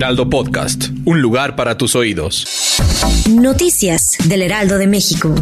Heraldo Podcast. Un lugar para tus oídos. Noticias del Heraldo de México.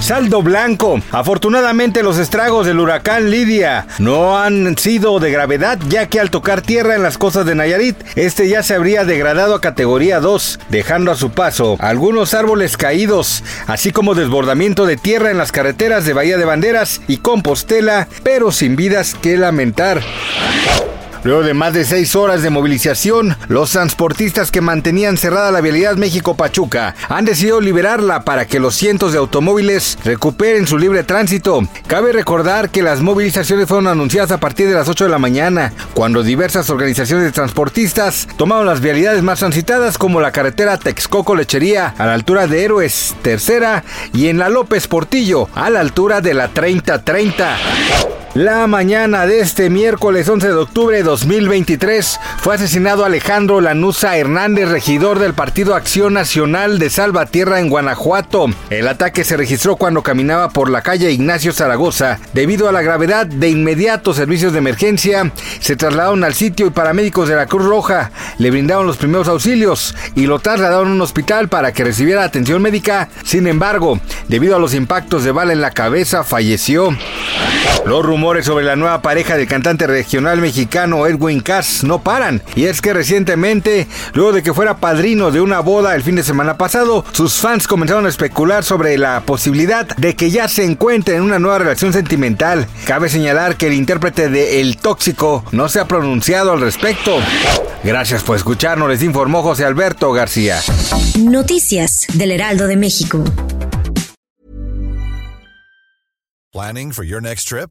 Saldo blanco. Afortunadamente los estragos del huracán Lidia no han sido de gravedad ya que al tocar tierra en las costas de Nayarit, este ya se habría degradado a categoría 2, dejando a su paso algunos árboles caídos, así como desbordamiento de tierra en las carreteras de Bahía de Banderas y Compostela, pero sin vidas que lamentar. Luego de más de seis horas de movilización, los transportistas que mantenían cerrada la vialidad México-Pachuca han decidido liberarla para que los cientos de automóviles recuperen su libre tránsito. Cabe recordar que las movilizaciones fueron anunciadas a partir de las 8 de la mañana, cuando diversas organizaciones de transportistas tomaron las vialidades más transitadas como la carretera Texcoco-Lechería a la altura de Héroes Tercera y en la López Portillo a la altura de la 3030. La mañana de este miércoles 11 de octubre de 2023 fue asesinado Alejandro Lanusa Hernández, regidor del Partido Acción Nacional de Salvatierra en Guanajuato. El ataque se registró cuando caminaba por la calle Ignacio Zaragoza. Debido a la gravedad, de inmediato servicios de emergencia se trasladaron al sitio y paramédicos de la Cruz Roja le brindaron los primeros auxilios y lo trasladaron a un hospital para que recibiera atención médica. Sin embargo, debido a los impactos de bala en la cabeza, falleció. Los rumores sobre la nueva pareja del cantante regional mexicano Edwin Cass no paran. Y es que recientemente, luego de que fuera padrino de una boda el fin de semana pasado, sus fans comenzaron a especular sobre la posibilidad de que ya se encuentren en una nueva relación sentimental. Cabe señalar que el intérprete de El Tóxico no se ha pronunciado al respecto. Gracias por escucharnos, les informó José Alberto García. Noticias del Heraldo de México. Planning for your next trip?